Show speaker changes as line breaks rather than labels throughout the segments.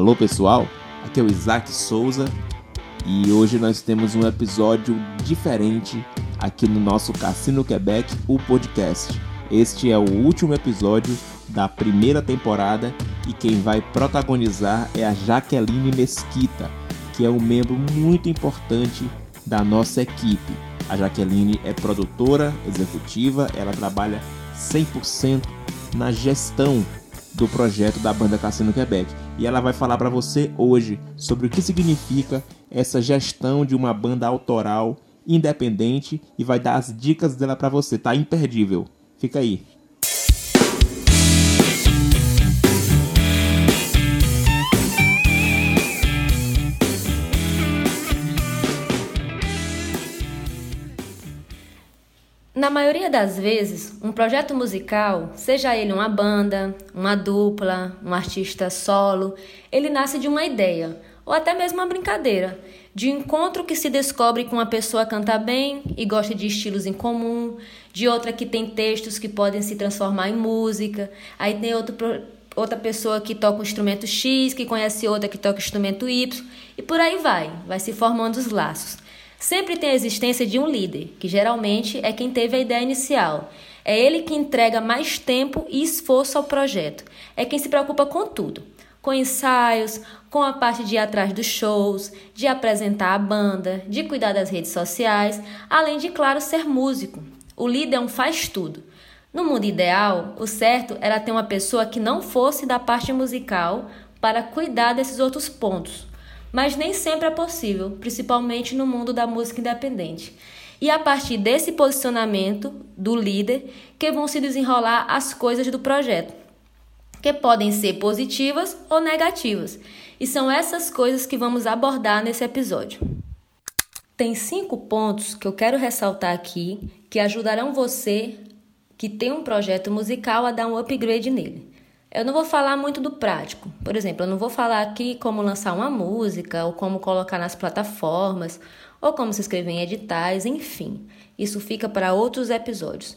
Alô pessoal, aqui é o Isaac Souza e hoje nós temos um episódio diferente aqui no nosso Cassino Quebec, o podcast. Este é o último episódio da primeira temporada e quem vai protagonizar é a Jaqueline Mesquita, que é um membro muito importante da nossa equipe. A Jaqueline é produtora executiva, ela trabalha 100% na gestão do projeto da banda Cassino Quebec. E ela vai falar para você hoje sobre o que significa essa gestão de uma banda autoral independente e vai dar as dicas dela para você, tá imperdível. Fica aí.
Na maioria das vezes, um projeto musical, seja ele uma banda, uma dupla, um artista solo, ele nasce de uma ideia, ou até mesmo uma brincadeira, de encontro que se descobre com uma pessoa canta bem e gosta de estilos em comum, de outra que tem textos que podem se transformar em música, aí tem outro, outra pessoa que toca um instrumento X, que conhece outra que toca um instrumento Y, e por aí vai, vai se formando os laços. Sempre tem a existência de um líder, que geralmente é quem teve a ideia inicial. É ele que entrega mais tempo e esforço ao projeto. É quem se preocupa com tudo. Com ensaios, com a parte de ir atrás dos shows, de apresentar a banda, de cuidar das redes sociais, além de, claro, ser músico. O líder é um faz-tudo. No mundo ideal, o certo era ter uma pessoa que não fosse da parte musical para cuidar desses outros pontos mas nem sempre é possível, principalmente no mundo da música independente. E a partir desse posicionamento do líder que vão se desenrolar as coisas do projeto, que podem ser positivas ou negativas. E são essas coisas que vamos abordar nesse episódio. Tem cinco pontos que eu quero ressaltar aqui que ajudarão você que tem um projeto musical a dar um upgrade nele. Eu não vou falar muito do prático. Por exemplo, eu não vou falar aqui como lançar uma música, ou como colocar nas plataformas, ou como se inscrever em editais, enfim. Isso fica para outros episódios.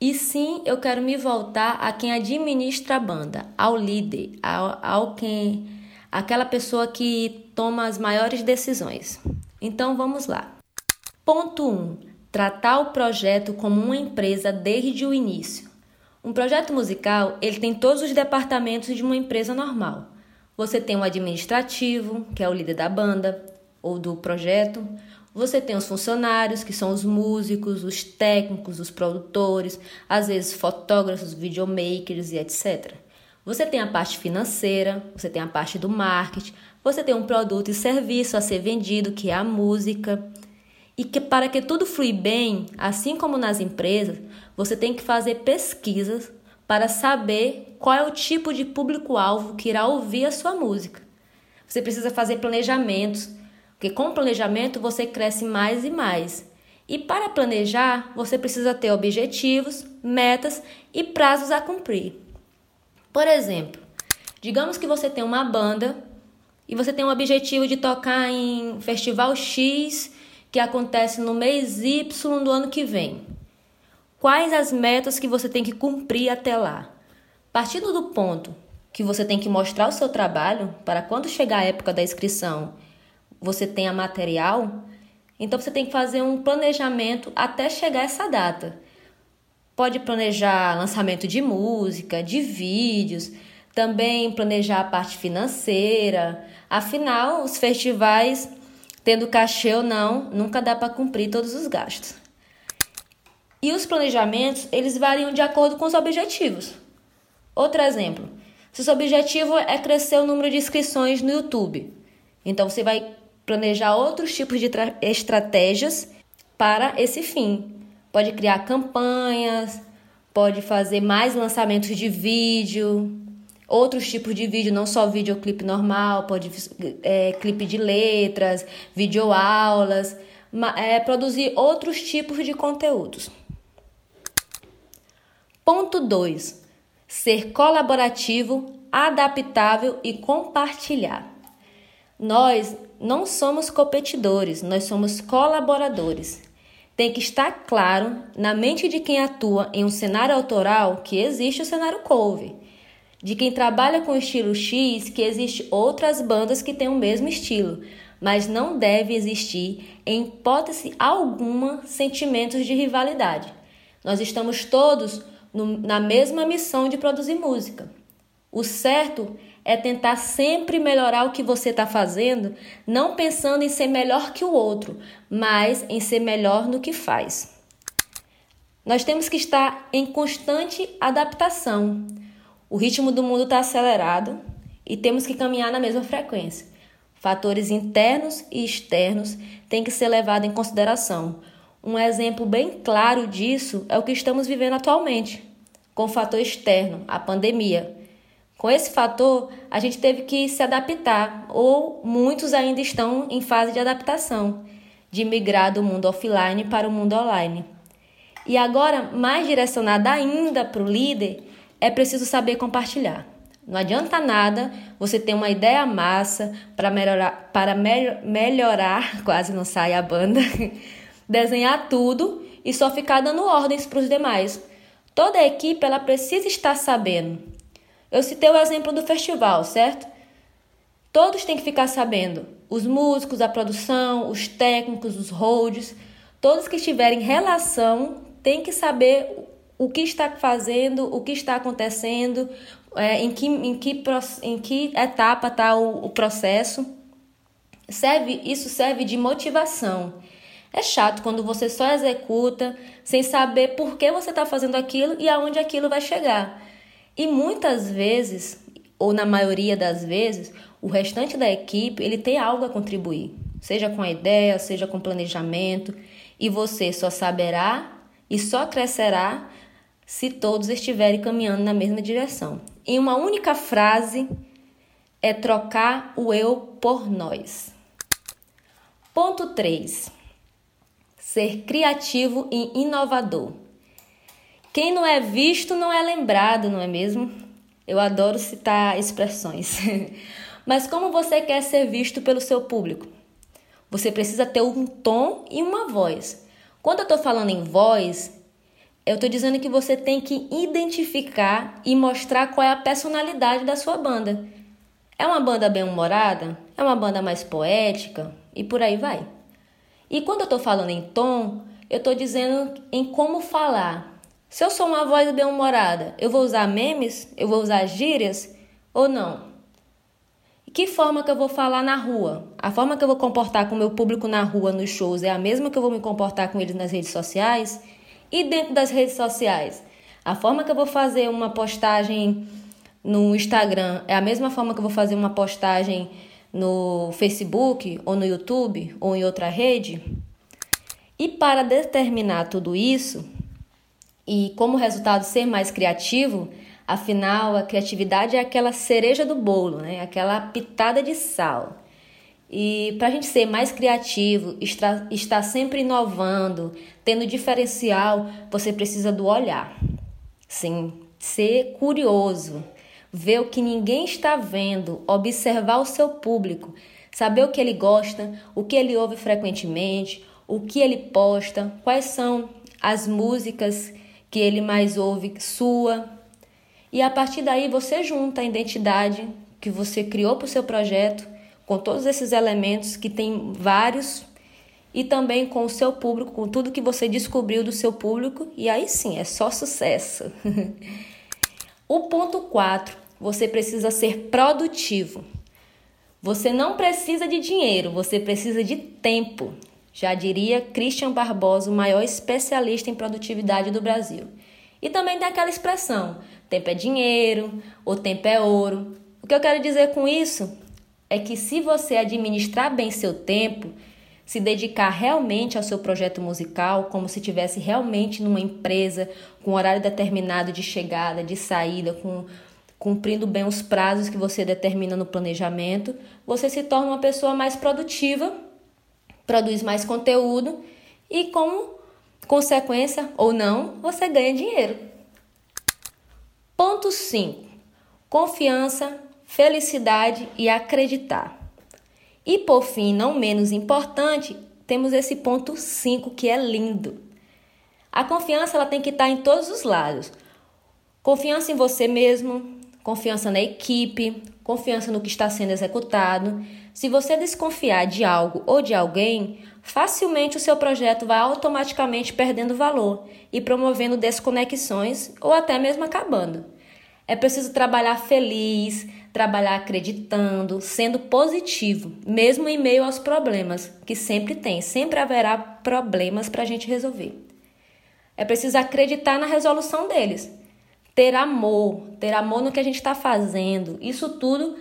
E sim, eu quero me voltar a quem administra a banda, ao líder, ao, ao quem, aquela pessoa que toma as maiores decisões. Então vamos lá. Ponto 1. Um, tratar o projeto como uma empresa desde o início. Um projeto musical, ele tem todos os departamentos de uma empresa normal. Você tem o administrativo, que é o líder da banda ou do projeto. Você tem os funcionários, que são os músicos, os técnicos, os produtores, às vezes fotógrafos, videomakers e etc. Você tem a parte financeira, você tem a parte do marketing, você tem um produto e serviço a ser vendido, que é a música. E que para que tudo flui bem, assim como nas empresas, você tem que fazer pesquisas para saber qual é o tipo de público-alvo que irá ouvir a sua música. Você precisa fazer planejamentos, porque com planejamento você cresce mais e mais. E para planejar, você precisa ter objetivos, metas e prazos a cumprir. Por exemplo, digamos que você tem uma banda e você tem um objetivo de tocar em festival X que acontece no mês Y do ano que vem. Quais as metas que você tem que cumprir até lá? Partindo do ponto que você tem que mostrar o seu trabalho para quando chegar a época da inscrição, você tenha material, então você tem que fazer um planejamento até chegar essa data. Pode planejar lançamento de música, de vídeos, também planejar a parte financeira. Afinal, os festivais, tendo cachê ou não, nunca dá para cumprir todos os gastos. E os planejamentos, eles variam de acordo com os objetivos. Outro exemplo, se o seu objetivo é crescer o número de inscrições no YouTube, então você vai planejar outros tipos de estratégias para esse fim. Pode criar campanhas, pode fazer mais lançamentos de vídeo, outros tipos de vídeo, não só videoclipe normal, pode é, clipe de letras, videoaulas, é, produzir outros tipos de conteúdos. Ponto 2. Ser colaborativo, adaptável e compartilhar. Nós não somos competidores, nós somos colaboradores. Tem que estar claro na mente de quem atua em um cenário autoral que existe o cenário cover. De quem trabalha com estilo X que existe outras bandas que têm o mesmo estilo, mas não deve existir em hipótese alguma sentimentos de rivalidade. Nós estamos todos no, na mesma missão de produzir música. O certo é tentar sempre melhorar o que você está fazendo, não pensando em ser melhor que o outro, mas em ser melhor no que faz. Nós temos que estar em constante adaptação. O ritmo do mundo está acelerado e temos que caminhar na mesma frequência. Fatores internos e externos têm que ser levados em consideração. Um exemplo bem claro disso é o que estamos vivendo atualmente, com o fator externo, a pandemia. Com esse fator, a gente teve que se adaptar, ou muitos ainda estão em fase de adaptação, de migrar do mundo offline para o mundo online. E agora, mais direcionada ainda para o líder, é preciso saber compartilhar. Não adianta nada você ter uma ideia massa para melhorar, para me melhorar, quase não sai a banda, desenhar tudo e só ficar dando ordens para os demais. Toda a equipe ela precisa estar sabendo. Eu citei o exemplo do festival, certo? Todos têm que ficar sabendo. Os músicos, a produção, os técnicos, os holds, todos que estiverem relação têm que saber o que está fazendo, o que está acontecendo, é, em, que, em, que, em que etapa está o, o processo. Serve, isso serve de motivação. É chato quando você só executa sem saber por que você está fazendo aquilo e aonde aquilo vai chegar. E muitas vezes, ou na maioria das vezes, o restante da equipe ele tem algo a contribuir, seja com a ideia, seja com planejamento, e você só saberá e só crescerá se todos estiverem caminhando na mesma direção. Em uma única frase, é trocar o eu por nós. Ponto 3. Ser criativo e inovador. Quem não é visto não é lembrado, não é mesmo? Eu adoro citar expressões. Mas como você quer ser visto pelo seu público? Você precisa ter um tom e uma voz. Quando eu estou falando em voz, eu estou dizendo que você tem que identificar e mostrar qual é a personalidade da sua banda. É uma banda bem-humorada? É uma banda mais poética? E por aí vai. E quando eu estou falando em tom, eu estou dizendo em como falar. Se eu sou uma voz bem-humorada, eu vou usar memes? Eu vou usar gírias? Ou não? E que forma que eu vou falar na rua? A forma que eu vou comportar com o meu público na rua, nos shows, é a mesma que eu vou me comportar com eles nas redes sociais? E dentro das redes sociais? A forma que eu vou fazer uma postagem no Instagram é a mesma forma que eu vou fazer uma postagem no Facebook ou no YouTube ou em outra rede? E para determinar tudo isso e como resultado ser mais criativo, afinal a criatividade é aquela cereja do bolo, né? Aquela pitada de sal. E para a gente ser mais criativo, estar, estar sempre inovando, tendo diferencial, você precisa do olhar. Sim, ser curioso, ver o que ninguém está vendo, observar o seu público, saber o que ele gosta, o que ele ouve frequentemente, o que ele posta, quais são as músicas que ele mais ouve sua. E a partir daí você junta a identidade que você criou para o seu projeto com todos esses elementos que tem vários e também com o seu público, com tudo que você descobriu do seu público, e aí sim, é só sucesso. o ponto 4, você precisa ser produtivo. Você não precisa de dinheiro, você precisa de tempo. Já diria Christian Barbosa, o maior especialista em produtividade do Brasil. E também tem aquela expressão: tempo é dinheiro, ou tempo é ouro. O que eu quero dizer com isso é que se você administrar bem seu tempo, se dedicar realmente ao seu projeto musical, como se tivesse realmente numa empresa com horário determinado de chegada, de saída, com cumprindo bem os prazos que você determina no planejamento, você se torna uma pessoa mais produtiva, produz mais conteúdo e como consequência ou não, você ganha dinheiro. Ponto 5. Confiança felicidade e acreditar. E por fim, não menos importante, temos esse ponto 5 que é lindo. A confiança ela tem que estar em todos os lados. Confiança em você mesmo, confiança na equipe, confiança no que está sendo executado. Se você desconfiar de algo ou de alguém, facilmente o seu projeto vai automaticamente perdendo valor e promovendo desconexões ou até mesmo acabando. É preciso trabalhar feliz, trabalhar acreditando, sendo positivo, mesmo em meio aos problemas, que sempre tem, sempre haverá problemas para a gente resolver. É preciso acreditar na resolução deles, ter amor, ter amor no que a gente está fazendo. Isso tudo,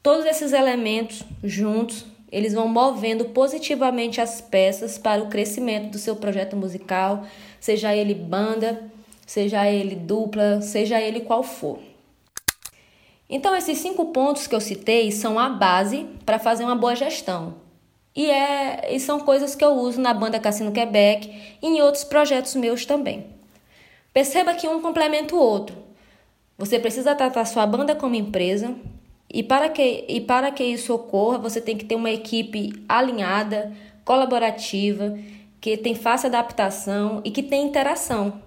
todos esses elementos juntos, eles vão movendo positivamente as peças para o crescimento do seu projeto musical, seja ele banda, seja ele dupla, seja ele qual for. Então, esses cinco pontos que eu citei são a base para fazer uma boa gestão. E, é, e são coisas que eu uso na banda Cassino Quebec e em outros projetos meus também. Perceba que um complementa o outro. Você precisa tratar sua banda como empresa, e para que, e para que isso ocorra, você tem que ter uma equipe alinhada, colaborativa, que tem fácil adaptação e que tem interação.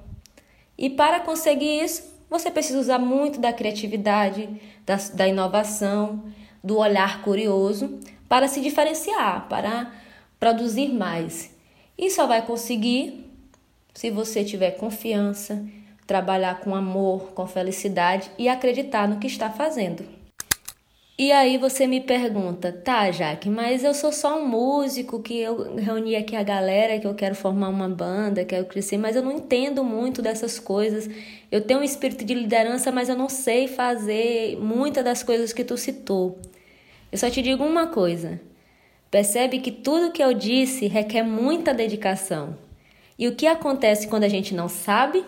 E para conseguir isso, você precisa usar muito da criatividade, da, da inovação, do olhar curioso para se diferenciar, para produzir mais. E só vai conseguir se você tiver confiança, trabalhar com amor, com felicidade e acreditar no que está fazendo. E aí você me pergunta, tá, Jaque, mas eu sou só um músico que eu reuni aqui a galera, que eu quero formar uma banda, quero crescer, mas eu não entendo muito dessas coisas. Eu tenho um espírito de liderança, mas eu não sei fazer muitas das coisas que tu citou. Eu só te digo uma coisa. Percebe que tudo que eu disse requer muita dedicação. E o que acontece quando a gente não sabe?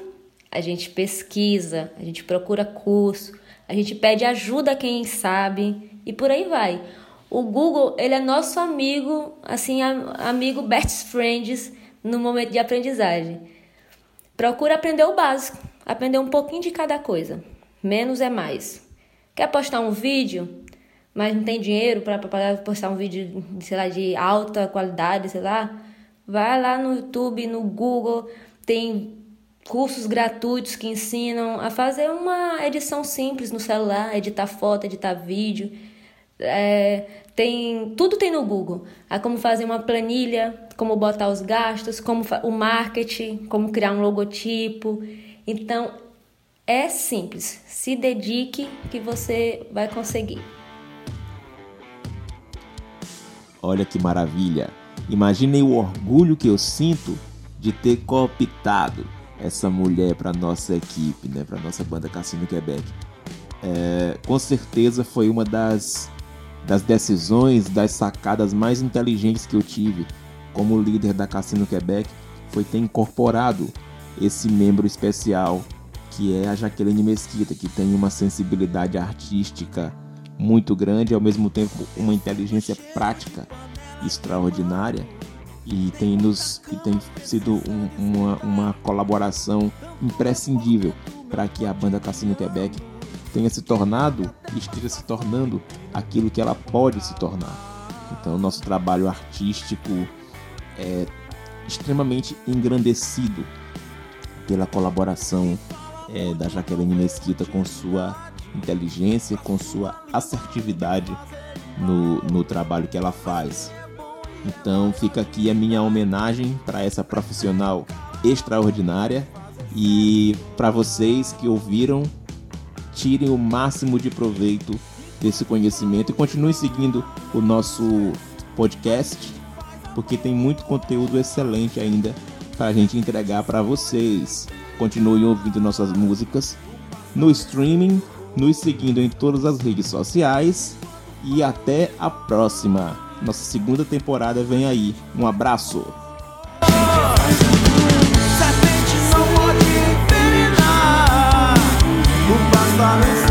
A gente pesquisa, a gente procura curso, a gente pede ajuda a quem sabe e por aí vai. O Google, ele é nosso amigo, assim, amigo best friends no momento de aprendizagem. Procura aprender o básico, aprender um pouquinho de cada coisa. Menos é mais. Quer postar um vídeo, mas não tem dinheiro para postar um vídeo, sei lá, de alta qualidade, sei lá? Vai lá no YouTube, no Google, tem cursos gratuitos que ensinam a fazer uma edição simples no celular, editar foto, editar vídeo. É, tem tudo tem no Google. É como fazer uma planilha, como botar os gastos, como o marketing, como criar um logotipo. Então é simples. Se dedique que você vai conseguir.
Olha que maravilha! Imaginem o orgulho que eu sinto de ter cooptado essa mulher para nossa equipe, né, para nossa banda Cassino Quebec. É, com certeza foi uma das, das decisões, das sacadas mais inteligentes que eu tive como líder da Cassino Quebec, foi ter incorporado esse membro especial que é a Jaqueline Mesquita, que tem uma sensibilidade artística muito grande, e ao mesmo tempo uma inteligência prática extraordinária e tem, nos, e tem sido um, uma, uma colaboração imprescindível para que a banda Cassino Quebec tenha se tornado e esteja se tornando aquilo que ela pode se tornar. Então, nosso trabalho artístico é extremamente engrandecido pela colaboração é, da Jaqueline Mesquita com sua inteligência, com sua assertividade no, no trabalho que ela faz. Então fica aqui a minha homenagem para essa profissional extraordinária e para vocês que ouviram, tirem o máximo de proveito desse conhecimento e continuem seguindo o nosso podcast, porque tem muito conteúdo excelente ainda para a gente entregar para vocês. Continuem ouvindo nossas músicas no streaming, nos seguindo em todas as redes sociais e até a próxima. Nossa segunda temporada vem aí. Um abraço. Serpente não pode envenenar. O